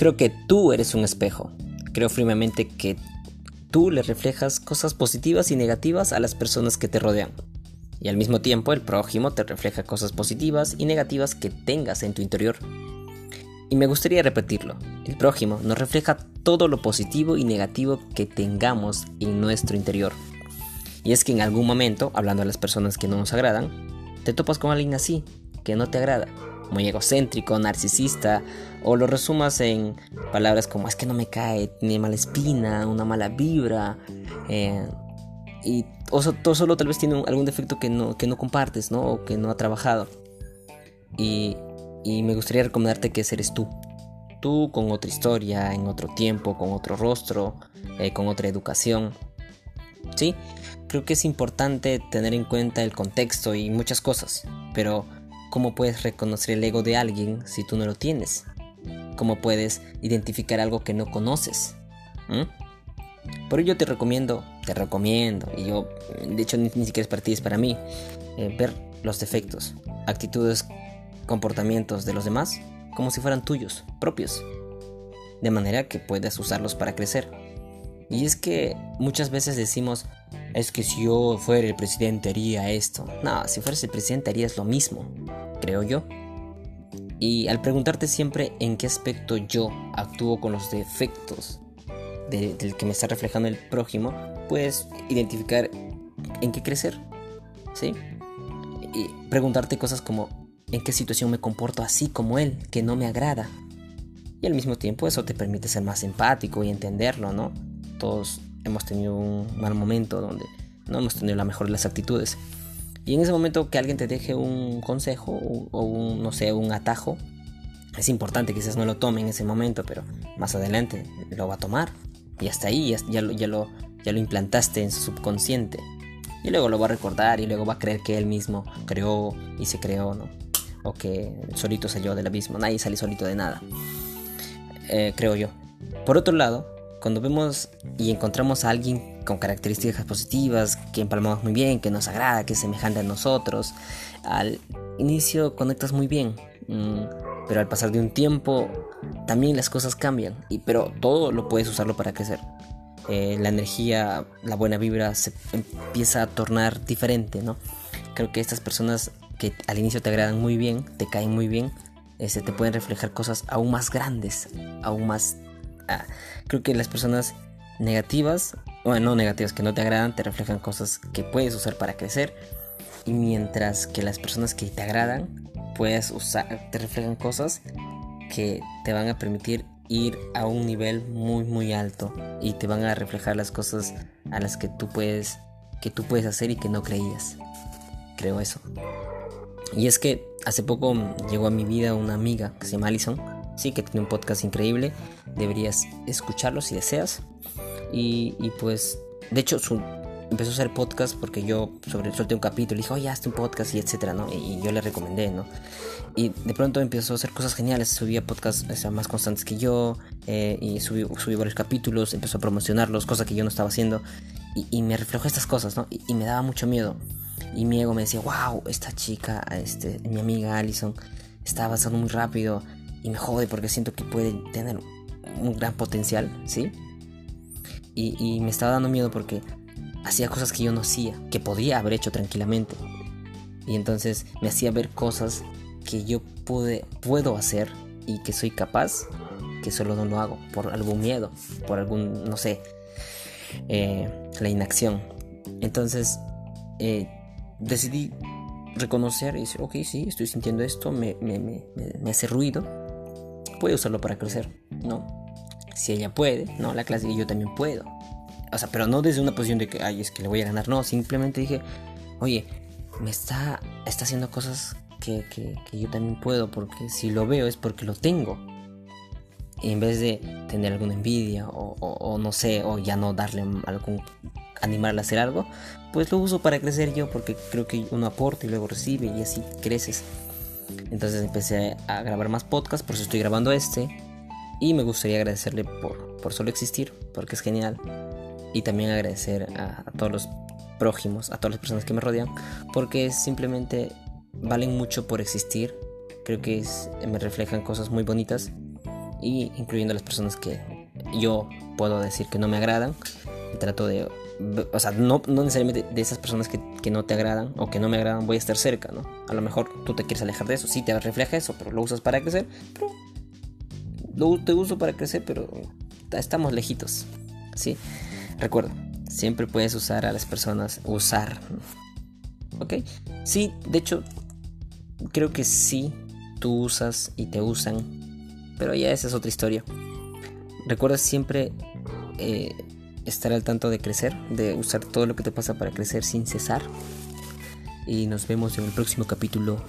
creo que tú eres un espejo. Creo firmemente que tú le reflejas cosas positivas y negativas a las personas que te rodean. Y al mismo tiempo el prójimo te refleja cosas positivas y negativas que tengas en tu interior. Y me gustaría repetirlo, el prójimo nos refleja todo lo positivo y negativo que tengamos en nuestro interior. Y es que en algún momento, hablando a las personas que no nos agradan, te topas con alguien así, que no te agrada, muy egocéntrico, narcisista, o lo resumas en palabras como es que no me cae, tiene mala espina, una mala vibra, eh, y o solo tal vez tiene algún defecto que no, que no compartes, ¿no? O que no ha trabajado. Y, y me gustaría recomendarte que eres tú. Tú con otra historia, en otro tiempo, con otro rostro, eh, con otra educación. Sí, creo que es importante tener en cuenta el contexto y muchas cosas, pero ¿cómo puedes reconocer el ego de alguien si tú no lo tienes? ¿Cómo puedes identificar algo que no conoces? ¿Mm? Por ello te recomiendo, te recomiendo, y yo, de hecho ni, siquiera es para ti, es para mí, eh, ver los defectos, actitudes, comportamientos de los demás como si fueran tuyos, propios, de manera que puedas usarlos para crecer. Y es que muchas veces decimos, es que si yo fuera el presidente haría esto. No, si fueras el presidente harías lo mismo, creo yo. Y al preguntarte siempre en qué aspecto yo actúo con los defectos del que me está reflejando el prójimo, puedes identificar en qué crecer. ¿Sí? Y preguntarte cosas como en qué situación me comporto así como él, que no me agrada. Y al mismo tiempo eso te permite ser más empático y entenderlo, ¿no? Todos hemos tenido un mal momento donde no hemos tenido la mejor de las actitudes. Y en ese momento que alguien te deje un consejo o un, no sé, un atajo, es importante, quizás no lo tome en ese momento, pero más adelante lo va a tomar. Y hasta ahí ya, lo, ya, lo, ya lo implantaste en su subconsciente. Y luego lo va a recordar y luego va a creer que él mismo creó y se creó, ¿no? O que solito salió del abismo. Nadie sale solito de nada. Eh, creo yo. Por otro lado, cuando vemos y encontramos a alguien con características positivas, que empalmamos muy bien, que nos agrada, que es semejante a nosotros, al inicio conectas muy bien. Mm, pero al pasar de un tiempo también las cosas cambian, y, pero todo lo puedes usarlo para crecer. Eh, la energía, la buena vibra se empieza a tornar diferente, ¿no? Creo que estas personas que al inicio te agradan muy bien, te caen muy bien, este, te pueden reflejar cosas aún más grandes, aún más... Ah, creo que las personas negativas, bueno, no negativas, que no te agradan, te reflejan cosas que puedes usar para crecer. Y mientras que las personas que te agradan, puedes usar, te reflejan cosas que te van a permitir ir a un nivel muy muy alto y te van a reflejar las cosas a las que tú puedes que tú puedes hacer y que no creías. Creo eso. Y es que hace poco llegó a mi vida una amiga que se llama Alison, sí que tiene un podcast increíble, deberías escucharlo si deseas. Y, y pues, de hecho, su, empezó a hacer podcast porque yo sobre, solté un capítulo y dije, oye, hazte un podcast y etcétera, ¿no? Y, yo le recomendé, ¿no? Y de pronto empezó a hacer cosas geniales, subía podcasts más constantes que yo eh, y subí, subí, varios capítulos, empezó a promocionarlos, cosa que yo no estaba haciendo y, y me reflejó estas cosas, ¿no? Y, y, me daba mucho miedo. Y mi ego me decía, wow, esta chica, este, mi amiga Allison, está avanzando muy rápido y me jode porque siento que puede tener un gran potencial, ¿sí? Y, me estaba dando miedo porque hacía cosas que yo no hacía, que podía haber hecho tranquilamente. Y entonces me hacía ver cosas que yo pude, puedo hacer y que soy capaz, que solo no lo hago por algún miedo, por algún, no sé, eh, la inacción. Entonces eh, decidí reconocer y decir, ok, sí, estoy sintiendo esto, me, me, me, me hace ruido, puedo usarlo para crecer, ¿no? Si ella puede, ¿no? La clase y yo también puedo. O sea, pero no desde una posición de que, ay, es que le voy a ganar. No, simplemente dije, oye, me está, está haciendo cosas que, que, yo también puedo, porque si lo veo es porque lo tengo. Y en vez de tener alguna envidia o, o, no sé, o ya no darle algún, animarle a hacer algo, pues lo uso para crecer yo, porque creo que uno aporta y luego recibe y así creces. Entonces empecé a grabar más podcasts, por eso estoy grabando este. Y me gustaría agradecerle por, por solo existir, porque es genial y también agradecer a, todos los prójimos, a todas las personas que me rodean, porque simplemente valen mucho por existir. Creo que me reflejan cosas muy bonitas y incluyendo las personas que yo puedo decir que no me agradan. Trato de, o sea, no, no necesariamente de esas personas que, que, no te agradan o que no me agradan voy a estar cerca, ¿no? A lo mejor tú te quieres alejar de eso, sí te refleja eso, pero lo usas para crecer, pero lo te uso para crecer, pero estamos lejitos, ¿sí? Recuerda, siempre puedes usar a las personas, usar, ¿ok? Sí, de hecho, creo que sí, tú usas y te usan, pero ya esa es otra historia. Recuerda siempre eh, estar al tanto de crecer, de usar todo lo que te pasa para crecer sin cesar. Y nos vemos en el próximo capítulo